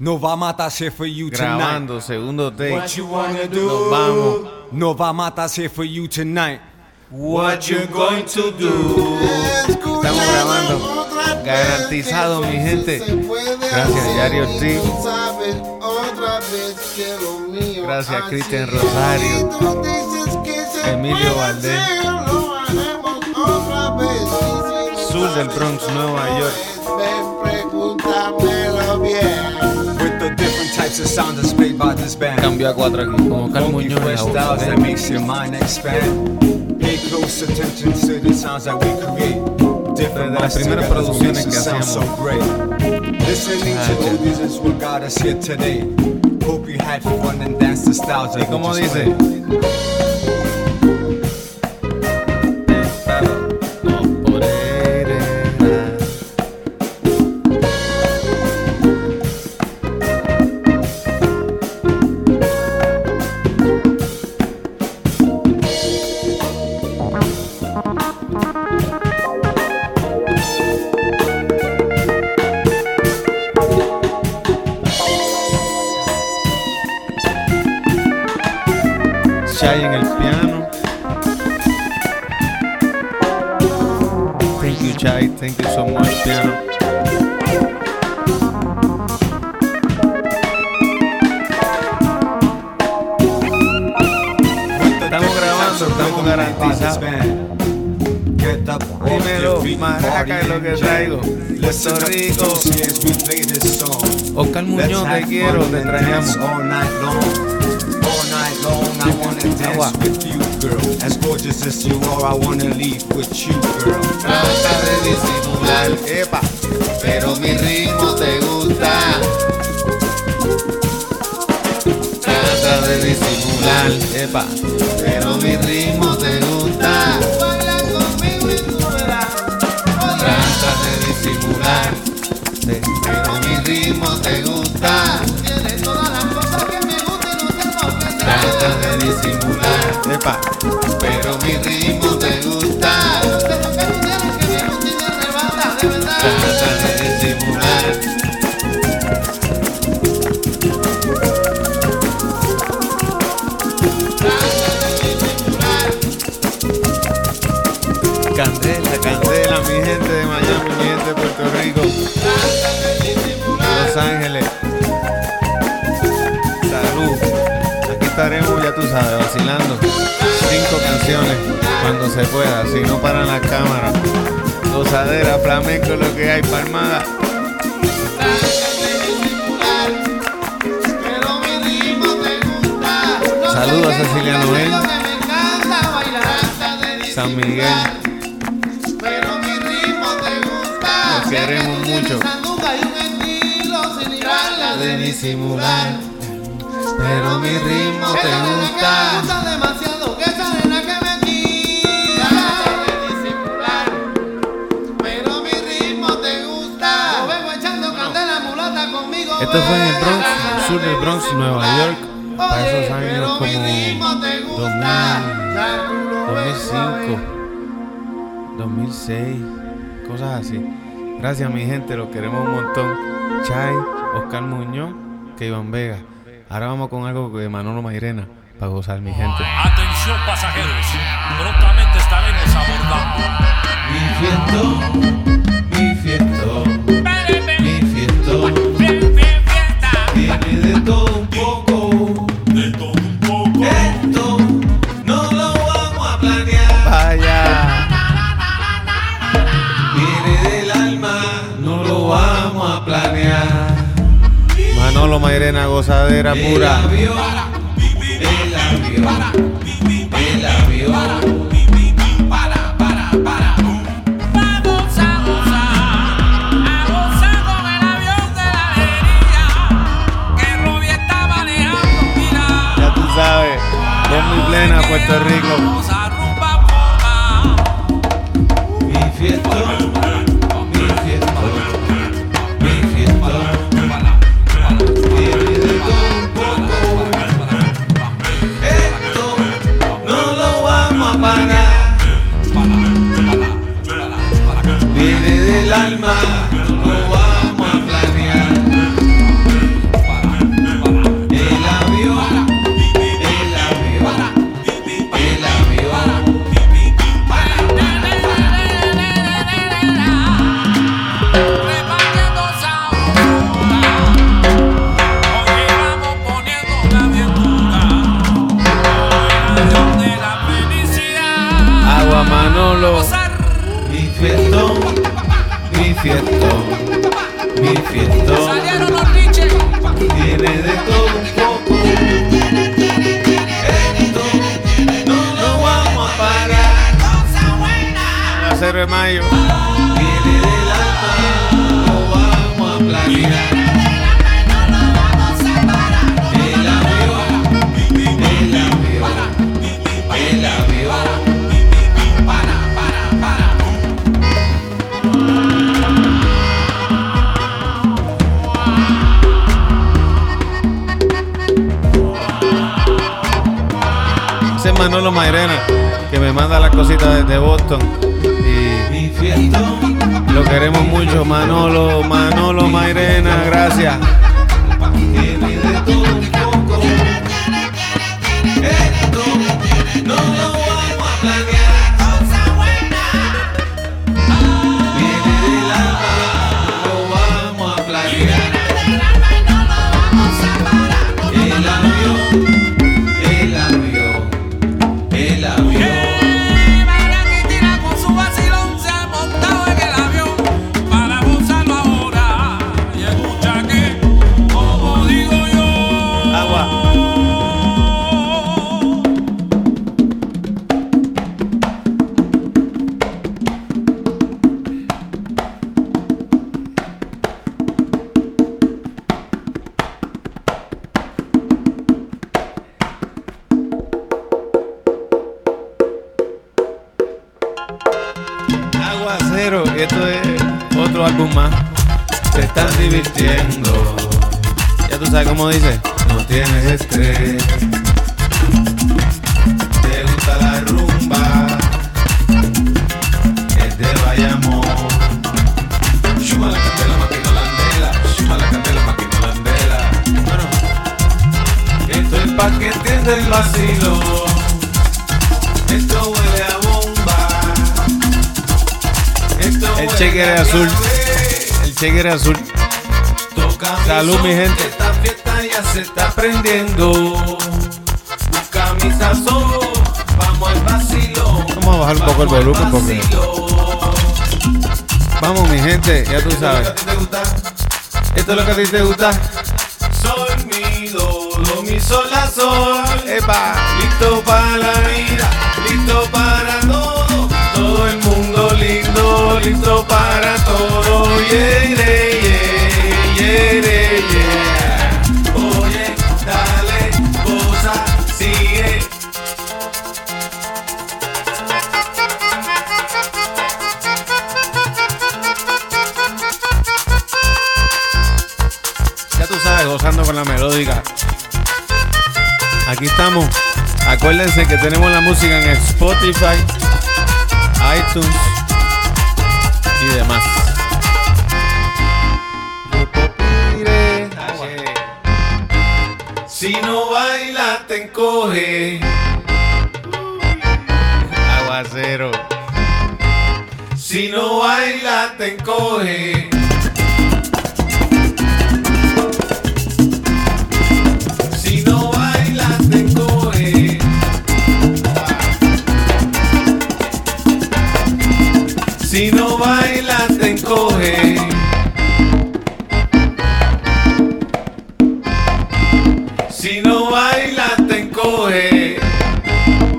No va a matarse for you tonight. Grabando, segundo take. What you wanna Nos do? vamos. No va a matarse for you tonight. What you going to do? Estamos grabando. Garantizado, mi gente. Gracias, Yari Ortiz. Gracias, Cristian Rosario. Emilio Valdés. Sur del Bronx, Nueva York. Types of sounds displayed by this band. Cambio a cuatro aquí, como Carl Muñoz y fresh la styles that makes your mind expand. Pay close attention to the sounds that we create. Different Desde las minds primeras together producciones makes que sound hacíamos. so great. Listening to oldies is what got us here today. Hope you had fun and danced the styles that ¿Y cómo dice? Chai. Thank you so much, piano. Estamos grabando, estamos garantizados. Dímelo, maraca es lo que traigo. Puerto Rico. Oscar Muñoz, te quiero, te extrañamos. Long. I wanna dance with you, girl. As gorgeous as you are, I wanna leave with you, girl. Trata de disimular, Epa. pero mi ritmo te gusta. Trata de disimular, Epa. pero mi ritmo te gusta. Baila conmigo y tú verás. Trata de disimular, pero mi ritmo te gusta. Trata de disimular, Epa. pero mi ritmo te gusta. Trata de disimular. Candela, candela, mi gente de Miami, mi gente de Puerto Rico. Los Ángeles. Salud. Aquí estaremos, sabes, vacilando. Cinco canciones cuando se pueda, si no paran las cámaras. Gozadera, flamenco, lo que hay, palmada. Saludos a Cecilia Noel. San Miguel. disimular, Pero mi ritmo te gusta. Los queremos mucho. de disimular. Pero mi ritmo te gusta. Esto fue en el Bronx, sur del de Bronx, Nueva. York. Para esos años como mi ritmo te gusta. 2000, Ya tú lo ves 2005, suave. 2006, cosas así. Gracias mi gente, los queremos un montón. Chai, Oscar Muñoz, que Iván Vega. Ahora vamos con algo de Manolo Mairena para gozar mi gente. Atención pasajeros, prontamente estaremos abordando. Mi Robbie está manejando. Mira, Ya tú sabes, con mi plena Puerto Rico. Mayo. Viene del alma, lo vamos a Manolo Mairena, que me manda las cositas desde Boston. Lo queremos mucho, Manolo, Manolo Mairena, gracias. Aguacero, y esto es otro álbum más. Se están divirtiendo. Ya tú sabes cómo dice. No tienes estrés. Te gusta la rumba. Es de Bayamón. Shuma la candela, maquino landela. Shuma la candela, maquino landela. Bueno, esto es pa' que entienda el vacilo. Esto huele El cheque era azul. El cheque era azul. Toca Salud, mi gente. Esta fiesta ya se está prendiendo. Busca mi sazón, vamos al vacilo. Vamos a bajar un poco el volumen porque- Vamos, mi gente, ya tú sabes. ¿Esto es lo que a ti te gusta? Lo. Sol, mi, do, do, mi, sol, la, sol. ¡Epa! Listo para la vida, listo para todo. Yeah, yeah, yeah, yeah. Oye, dale, goza, sigue. Ya tú sabes, gozando con la melódica. Aquí estamos. Acuérdense que tenemos la música en Spotify, iTunes y demás. Si no baila, te encoge. Aguacero. Si no baila, te encoge. Si no baila, te encoge.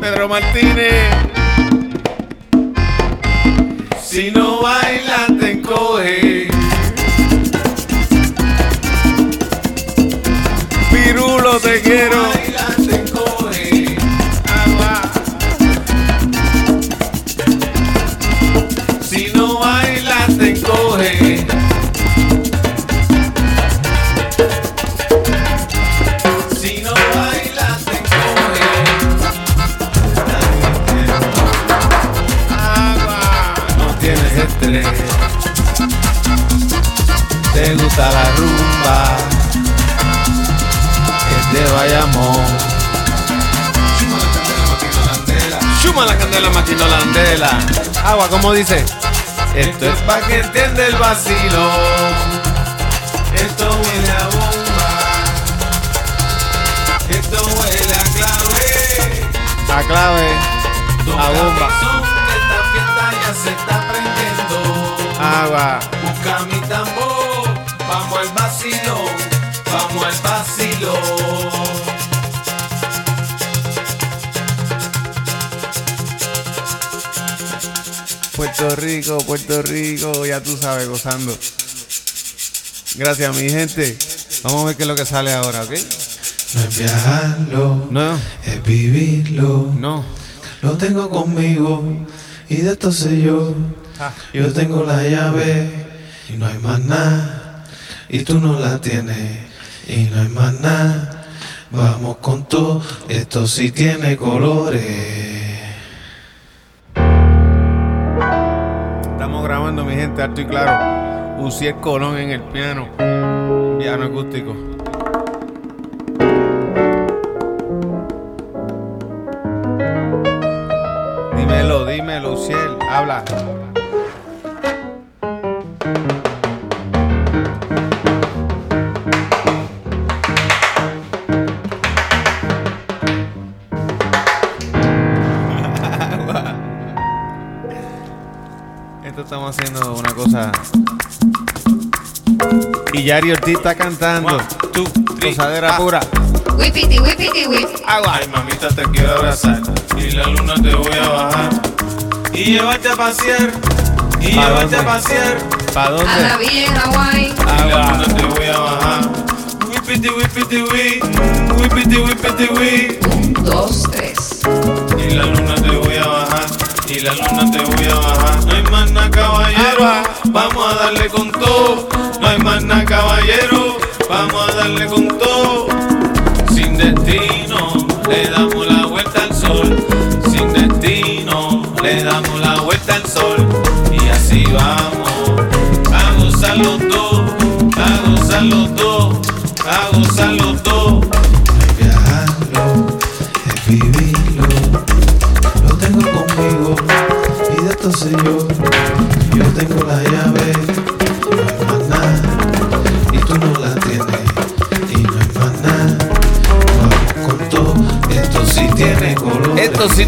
Pedro Martínez. Si no baila, te Te gusta la rumba. Es de Bayamón. Chuma la candela, maquino landela. Agua, ¿cómo dice? Esto es pa' que entienda el vacilo. Esto huele a bomba. Esto huele a clave. A clave. A bomba. Agua. Busca mi tambor. Vamos al vacilo. Vamos al vacilo. Puerto Puerto Rico, Puerto Rico, ya tú sabes, gozando. Gracias, mi gente. Vamos a ver qué es lo que sale ahora, ¿ok? No es viajarlo, No, es vivirlo. no. Lo tengo conmigo y de esto sé yo. Yo tengo la llave y no hay más nada. Y tú no la tienes y no hay más nada. Vamos con todo, esto sí tiene colores. Estamos grabando, mi gente, alto y claro. Uciel Colón en el piano. Piano acústico. Dímelo, dímelo, Uciel. Habla. Estamos haciendo una cosa. Y Yari Ortiz está cantando. Tú, Gozadera pura. Whippity, whippity, whip. Agua. Ay, mamita, te quiero abrazar y la luna te voy a bajar y llevarte a pasear y ¿Pa' llevarte dónde? a pasear ¿Para A la dónde? villa en Hawái. y la Agua. luna te voy a bajar. Whippity, whippity, whip, whippity, whippity, whip. Un, dos, tres. Y la luna te voy a bajar, y la luna te voy a bajar. No hay más nada, caballero, vamos a darle con todo. No hay más nada, caballero, vamos a darle con todo. Sin destino, le damos la vuelta al sol. Sin destino, le damos la vuelta al sol. Y así vamos a gozar los dos, a gozar los dos, a gozar los dos.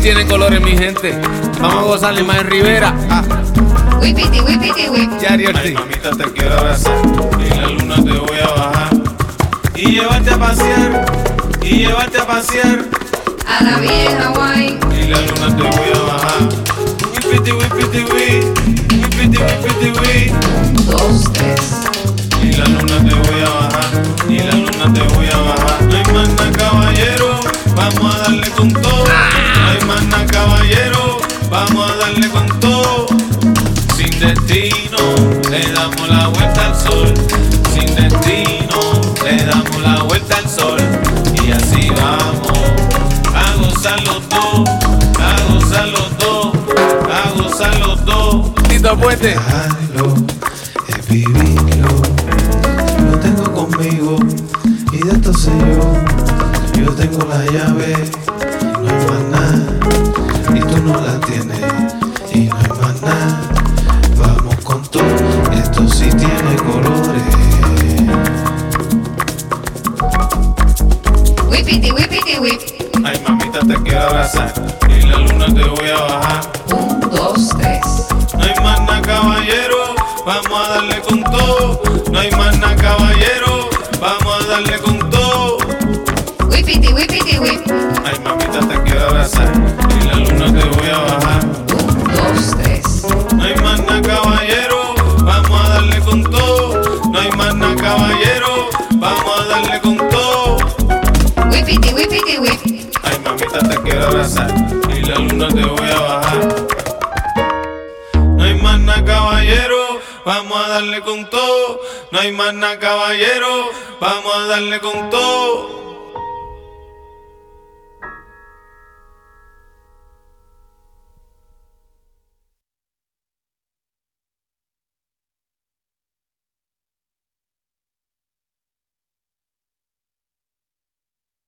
Esto sí tiene colores, mi gente. Vamos a gozarle más en Rivera. Ah, Whippity, whippity, whip. Yari Ay, Ortiz. mamita, te quiero abrazar y la luna te voy a bajar. Y llevarte a pasear, y llevarte a pasear. A la en Hawái. Y la luna te voy a bajar. Whippity, whippity, whip. Whippity, a gozar los dos. Tito Puente. Dejarlo es vivirlo. Lo tengo conmigo y de esto sé yo. Yo tengo la llave, no hay más nada. Y tú no la tienes y no hay más nada. Vamos con todo, esto sí tiene colores. Whippity, whippity, whip. Ay, mamita, te quiero abrazar y la luna te voy a bajar. Con todo. No hay más nada, caballero, vamos a darle con todo. Whippity, whippity, whip. Ay, mamita, te quiero abrazar y la luna te voy a bajar. Un, dos, tres. No hay más nada, caballero, vamos a darle con todo. No hay más nada, caballero, vamos a darle con todo. Whippity, whippity, whip. Ay, mamita, te quiero abrazar y la luna te voy a bajar. No hay más nada, caballero, vamos a darle con todo. No hay más nada, caballero, vamos a darle con todo.